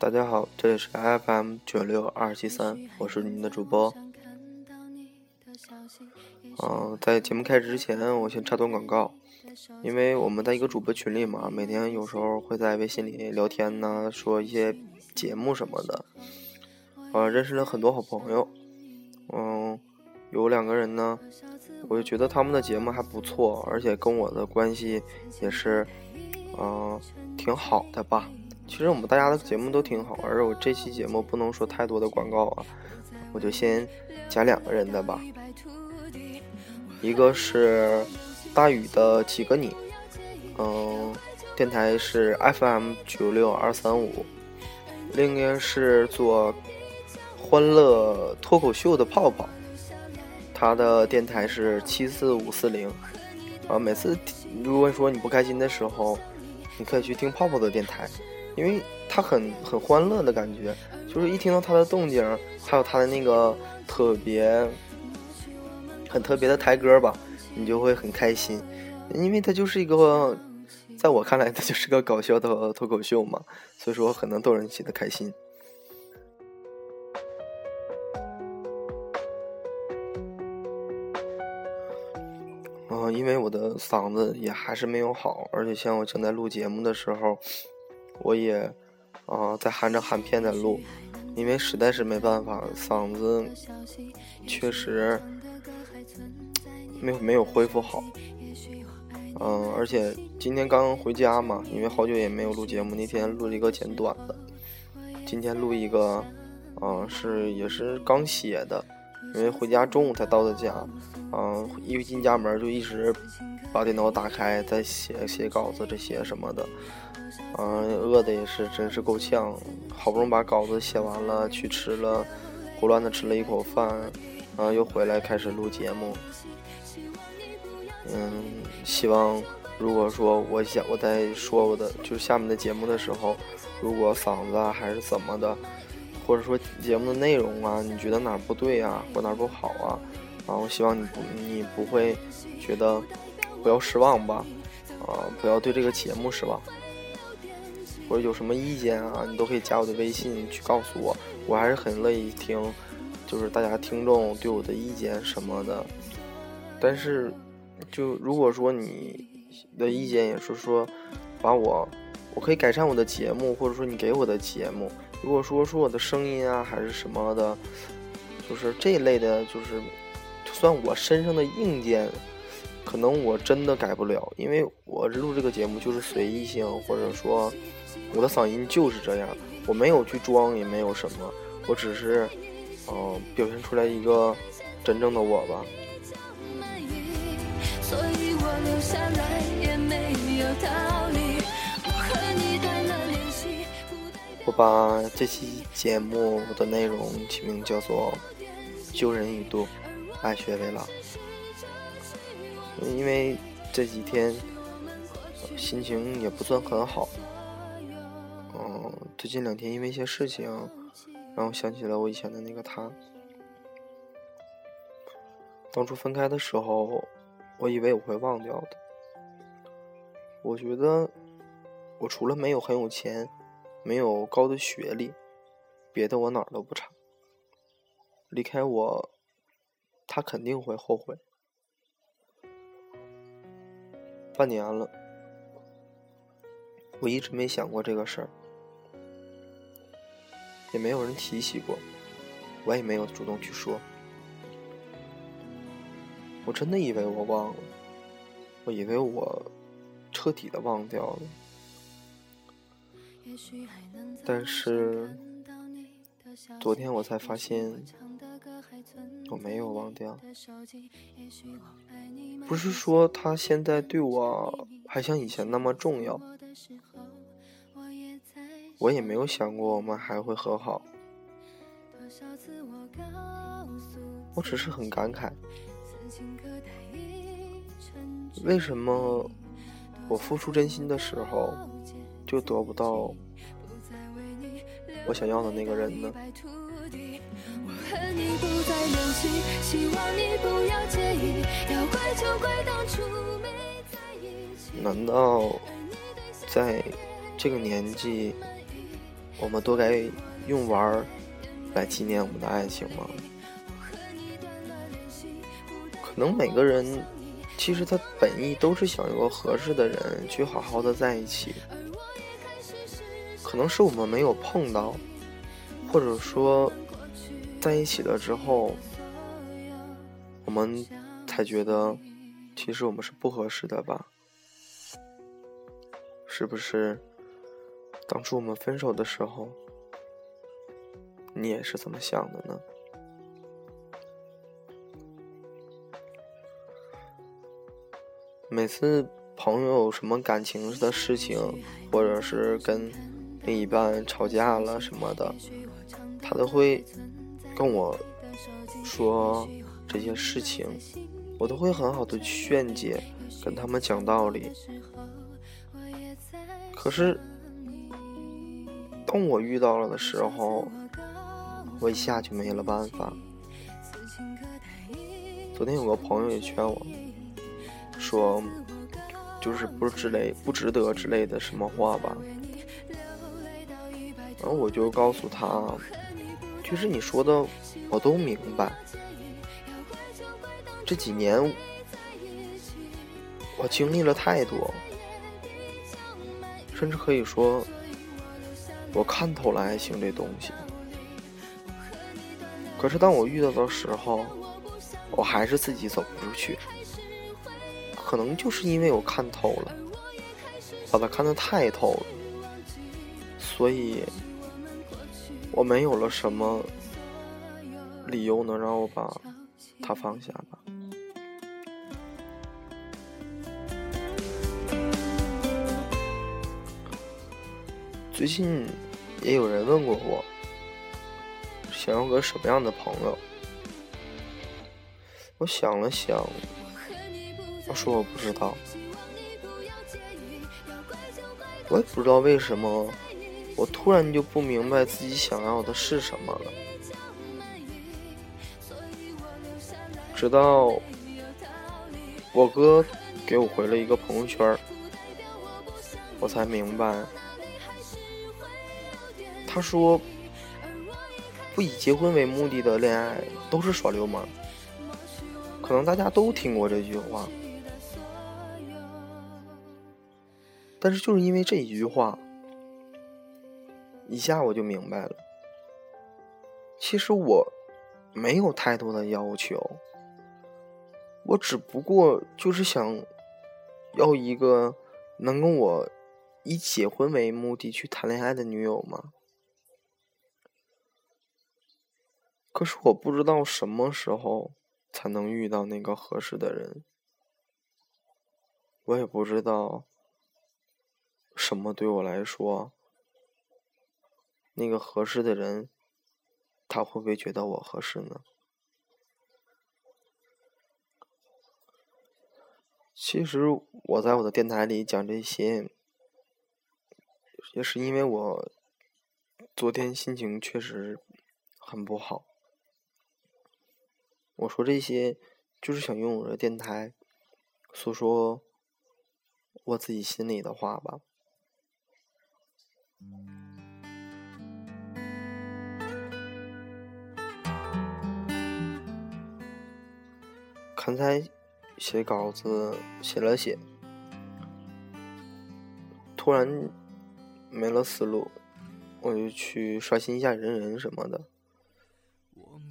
大家好，这里是 FM 九六二七三，我是你们的主播。嗯，在节目开始之前，我先插段广告，因为我们在一个主播群里嘛，每天有时候会在微信里聊天呢，说一些节目什么的，呃，认识了很多好朋友。嗯，有两个人呢，我就觉得他们的节目还不错，而且跟我的关系也是，嗯，挺好的吧。其实我们大家的节目都挺好，而我这期节目不能说太多的广告啊，我就先讲两个人的吧。一个是大宇的几个你，嗯，电台是 FM 九六二三五。另一个是做欢乐脱口秀的泡泡，他的电台是七四五四零。啊，每次如果说你不开心的时候，你可以去听泡泡的电台。因为他很很欢乐的感觉，就是一听到他的动静，还有他的那个特别很特别的台歌吧，你就会很开心。因为他就是一个，在我看来，他就是个搞笑的脱口秀嘛，所以说很能逗人起的开心。嗯，因为我的嗓子也还是没有好，而且像我正在录节目的时候。我也，啊，在含着含片在录，因为实在是没办法，嗓子确实没有没有恢复好，嗯，而且今天刚回家嘛，因为好久也没有录节目，那天录了一个简短的，今天录一个，嗯，是也是刚写的，因为回家中午才到的家，嗯，一进家门就一直把电脑打开，在写写稿子这些什么的。嗯，饿的也是，真是够呛。好不容易把稿子写完了，去吃了，胡乱的吃了一口饭，然后又回来开始录节目。嗯，希望如果说我想我在说我的就是下面的节目的时候，如果嗓子啊还是怎么的，或者说节目的内容啊，你觉得哪不对啊，或哪不好啊，然后希望你不你不会觉得不要失望吧，啊，不要对这个节目失望。或者有什么意见啊，你都可以加我的微信去告诉我，我还是很乐意听，就是大家听众对我的意见什么的。但是，就如果说你的意见也是说，把我，我可以改善我的节目，或者说你给我的节目，如果说说我的声音啊还是什么的，就是这一类的，就是算我身上的硬件，可能我真的改不了，因为我录这个节目就是随意性，或者说。我的嗓音就是这样，我没有去装，也没有什么，我只是，嗯，表现出来一个真正的我吧。我把这期节目的内容起名叫做“救人一度，爱学为老”，因为这几天心情也不算很好。最近两天因为一些事情，让我想起了我以前的那个他。当初分开的时候，我以为我会忘掉的。我觉得我除了没有很有钱，没有高的学历，别的我哪儿都不差。离开我，他肯定会后悔。半年了，我一直没想过这个事儿。也没有人提起过，我也没有主动去说。我真的以为我忘了，我以为我彻底的忘掉了。但是昨天我才发现，我没有忘掉。不是说他现在对我还像以前那么重要。我也没有想过我们还会和好，我只是很感慨，为什么我付出真心的时候就得不到我想要的那个人呢？难道在这个年纪？我们都该用玩儿来纪念我们的爱情吗？可能每个人其实他本意都是想有个合适的人去好好的在一起，可能是我们没有碰到，或者说在一起了之后，我们才觉得其实我们是不合适的吧？是不是？当初我们分手的时候，你也是怎么想的呢？每次朋友有什么感情的事情，或者是跟另一半吵架了什么的，他都会跟我说这些事情，我都会很好的劝解，跟他们讲道理。可是。当我遇到了的时候，我一下就没了办法。昨天有个朋友也劝我，说，就是不是之类不值得之类的什么话吧。然后我就告诉他，其实你说的我都明白。这几年我经历了太多，甚至可以说。我看透了爱情这东西，可是当我遇到的时候，我还是自己走不出去。可能就是因为我看透了，把它看得太透了，所以我没有了什么理由能让我把它放下最近也有人问过我，想要个什么样的朋友？我想了想，我说我不知道，我也不知道为什么，我突然就不明白自己想要的是什么了。直到我哥给我回了一个朋友圈，我才明白。他说：“不以结婚为目的的恋爱都是耍流氓。”可能大家都听过这句话，但是就是因为这一句话，一下我就明白了。其实我没有太多的要求，我只不过就是想要一个能跟我以结婚为目的去谈恋爱的女友嘛。可是我不知道什么时候才能遇到那个合适的人，我也不知道什么对我来说，那个合适的人，他会不会觉得我合适呢？其实我在我的电台里讲这些，也是因为我昨天心情确实很不好。我说这些，就是想用我的电台诉说我自己心里的话吧。刚才写稿子写了写，突然没了思路，我就去刷新一下人人什么的。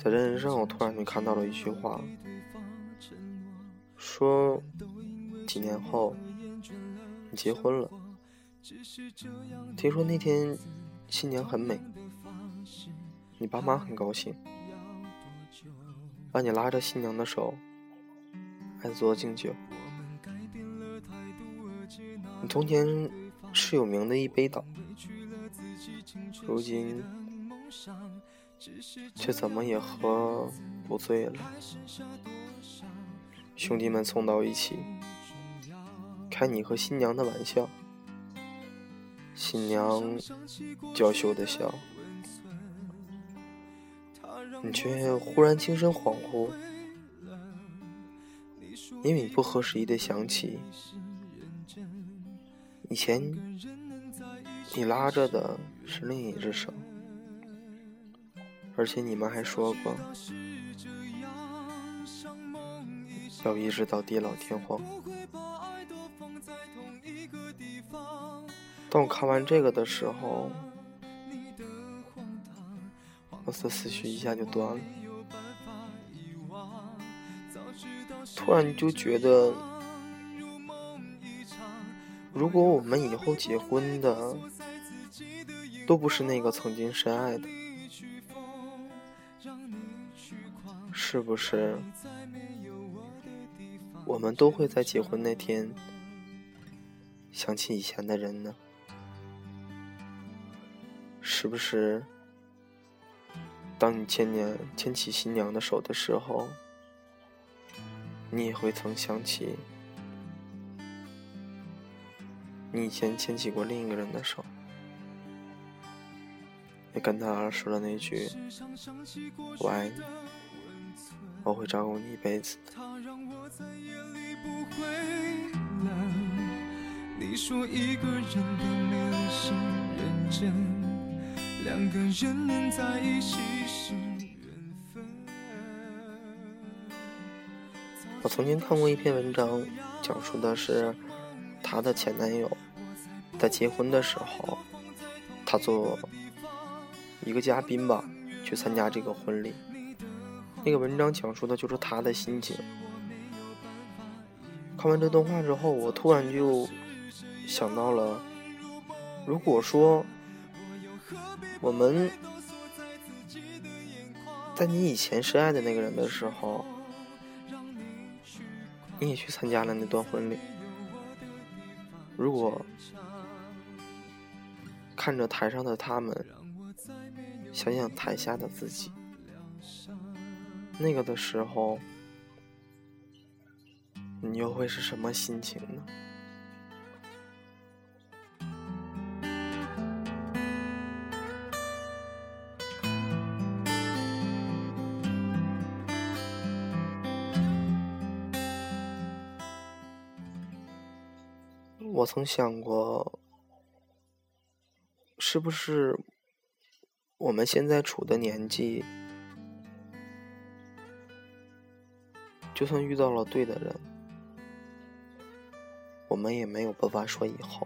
在人人上，我突然就看到了一句话，说几年后你结婚了。听说那天新娘很美，你爸妈很高兴，把你拉着新娘的手，爱做敬酒。你从前是有名的一杯倒，如今。却怎么也喝不醉了。兄弟们凑到一起，开你和新娘的玩笑，新娘娇羞的笑，你却忽然精神恍惚，因为你不合时宜的想起以前你拉着的是另一只手，而且你们还说过要一直到地老天荒。当我看完这个的时候，我的思绪一下就断了，突然就觉得。如果我们以后结婚的都不是那个曾经深爱的，是不是我们都会在结婚那天想起以前的人呢？是不是当你牵娘牵起新娘的手的时候，你也会曾想起？你以前牵起过另一个人的手，也跟他说了那句“我爱你”，我会照顾你一辈子的。我曾经看过一篇文章，讲述的是。她的前男友在结婚的时候，他做一个嘉宾吧，去参加这个婚礼。那个文章讲述的就是他的心情。看完这段话之后，我突然就想到了，如果说我们在你以前深爱的那个人的时候，你也去参加了那段婚礼。如果看着台上的他们，想想台下的自己，那个的时候，你又会是什么心情呢？我曾想过，是不是我们现在处的年纪，就算遇到了对的人，我们也没有办法说以后，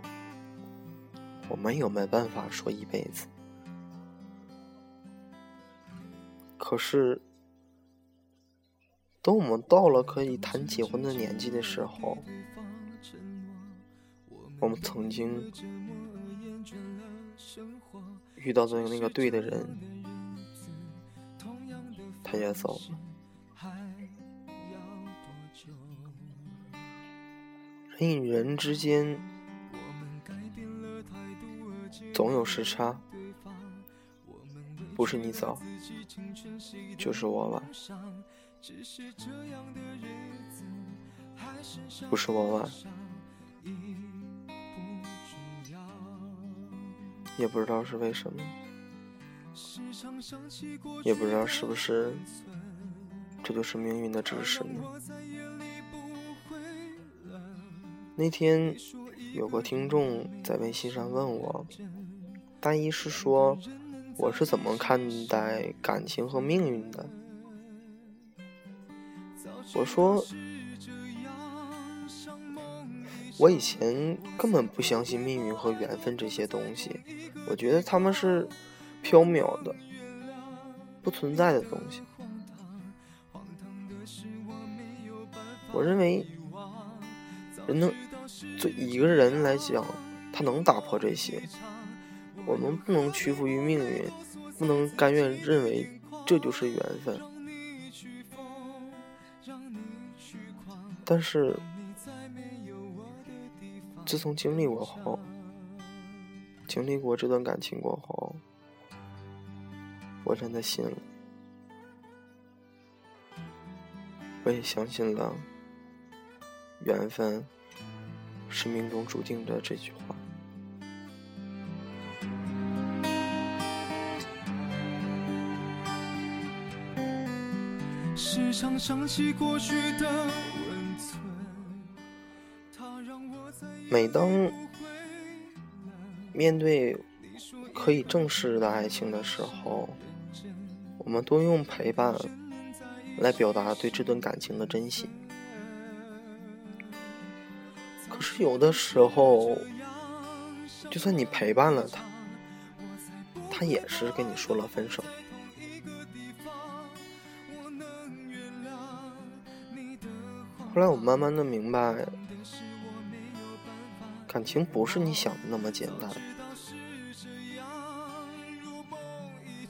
我们也没办法说一辈子。可是，等我们到了可以谈结婚的年纪的时候，我们曾经遇到的那个对的人，他也走了。人与人之间总有时差，不是你早，就是我晚；不是我晚。也不知道是为什么，也不知道是不是这就是命运的指示呢？那天有个听众在微信上问我，大意是说我是怎么看待感情和命运的？我说。我以前根本不相信命运和缘分这些东西，我觉得他们是缥缈的、不存在的东西。我认为，人能对一个人来讲，他能打破这些。我们不能屈服于命运，不能甘愿认为这就是缘分。但是。自从经历过后，经历过这段感情过后，我真的信了，我也相信了，缘分是命中注定的这句话。时常想起过去的。每当面对可以正视的爱情的时候，我们多用陪伴来表达对这段感情的珍惜。是有的时候，就算你陪伴了他，他也是跟你说了分手。后来我慢慢的明白，感情不是你想的那么简单。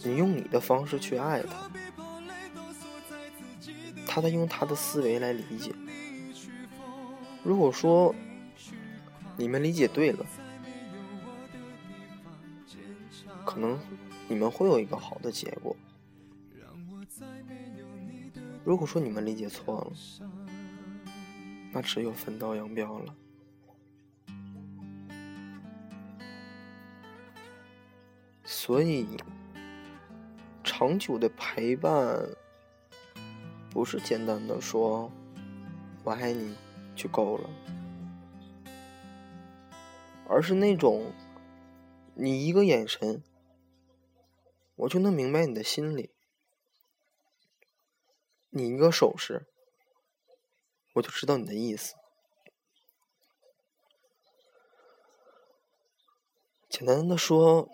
你用你的方式去爱他，他在用他的思维来理解。如果说你们理解对了，可能你们会有一个好的结果。如果说你们理解错了，那只有分道扬镳了。所以，长久的陪伴不是简单的说“我爱你”就够了，而是那种你一个眼神，我就能明白你的心里；你一个手势。我就知道你的意思。简单的说，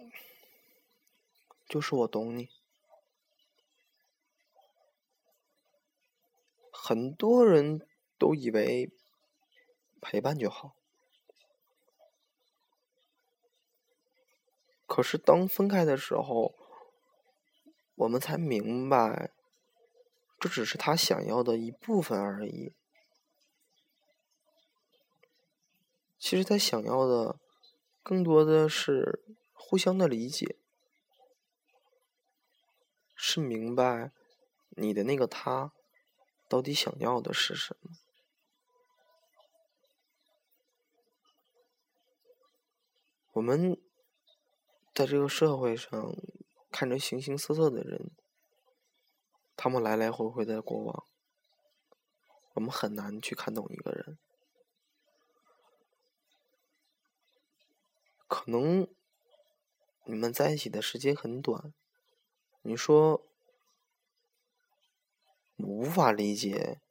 就是我懂你。很多人都以为陪伴就好，可是当分开的时候，我们才明白，这只是他想要的一部分而已。其实他想要的，更多的是互相的理解，是明白你的那个他到底想要的是什么。我们在这个社会上看着形形色色的人，他们来来回回的过往，我们很难去看懂一个人。可能你们在一起的时间很短，你说无法理解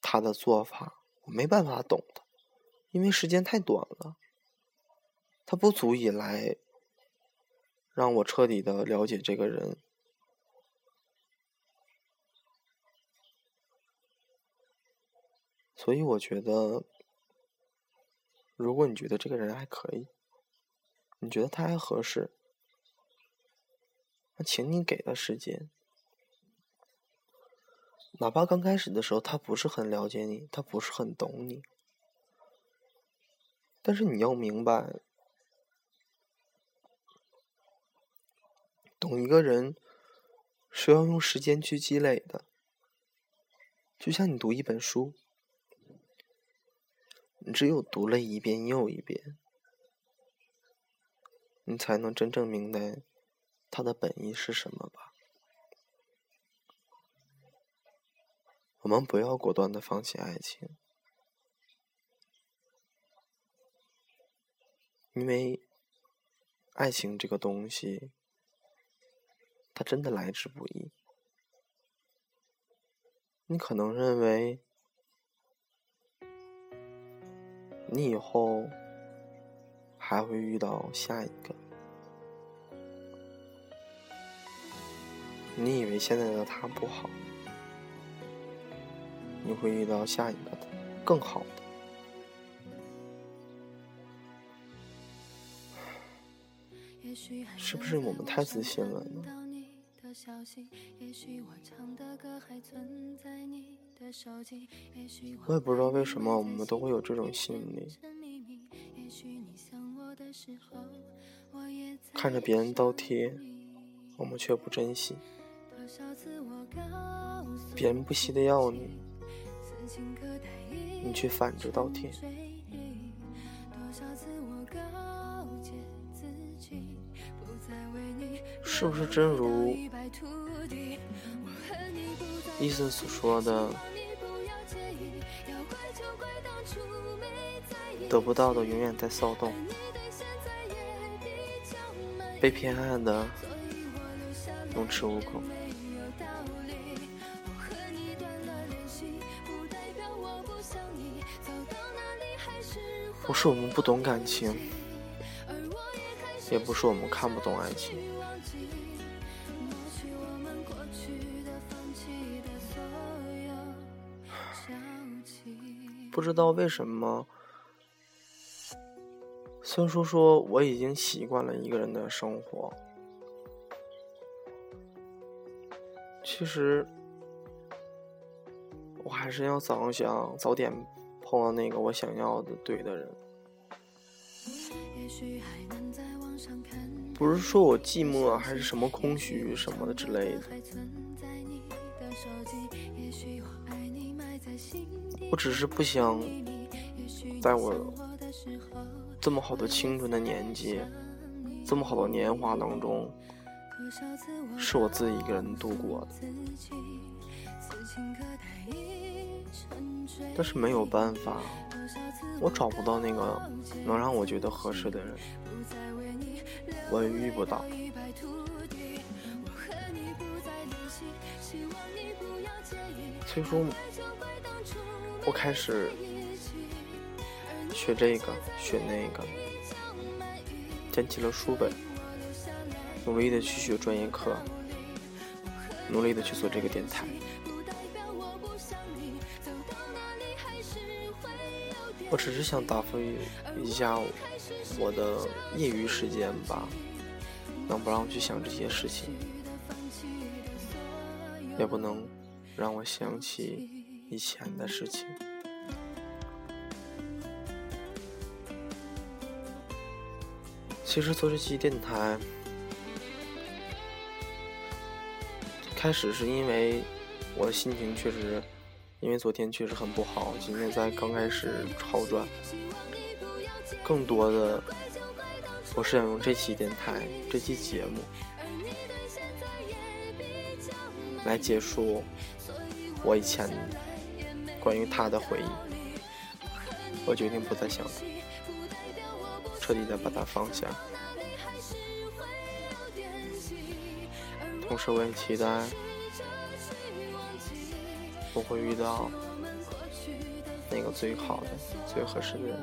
他的做法，我没办法懂他，因为时间太短了，他不足以来让我彻底的了解这个人，所以我觉得。如果你觉得这个人还可以，你觉得他还合适，那请你给他时间。哪怕刚开始的时候他不是很了解你，他不是很懂你，但是你要明白，懂一个人是要用时间去积累的，就像你读一本书。你只有读了一遍又一遍，你才能真正明白它的本意是什么吧。我们不要果断的放弃爱情，因为爱情这个东西，它真的来之不易。你可能认为。你以后还会遇到下一个。你以为现在的他不好，你会遇到下一个的更好的。是不是我们太自信了呢？我也不知道为什么我们都会有这种心理，看着别人倒贴，我们却不珍惜；别人不惜的要你，你却反着倒贴。是不是真如伊森所说的？得不到的永远在骚动，被偏爱的能吃无恐。不是我们不懂感情，也不是我们看不懂爱情。不知道为什么，孙叔说我已经习惯了一个人的生活。其实，我还是要早想早点碰到那个我想要的对的人。不是说我寂寞，还是什么空虚什么的之类的。我只是不想，在我这么好的青春的年纪，这么好的年华当中，是我自己一个人度过的。但是没有办法，我找不到那个能让我觉得合适的人，我也遇不到。所以说。我开始学这个，学那个，捡起了书本，努力的去学专业课，努力的去做这个电台。我只是想打发一下我的业余时间吧，能不让我去想这些事情，也不能让我想起。以前的事情。其实做这期电台，开始是因为我的心情确实，因为昨天确实很不好，今天在刚开始好转。更多的，我是想用这期电台、这期节目来结束我以前。关于他的回忆，我决定不再想他，彻底的把他放下。同时，我也期待我会遇到那个最好的、最合适的人。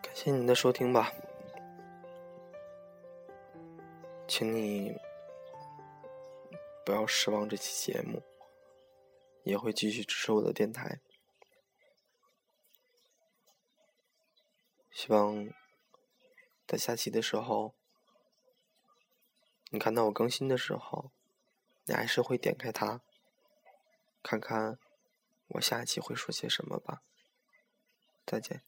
感谢您的收听吧。请你不要失望，这期节目也会继续支持我的电台。希望在下期的时候，你看到我更新的时候，你还是会点开它，看看我下一期会说些什么吧。再见。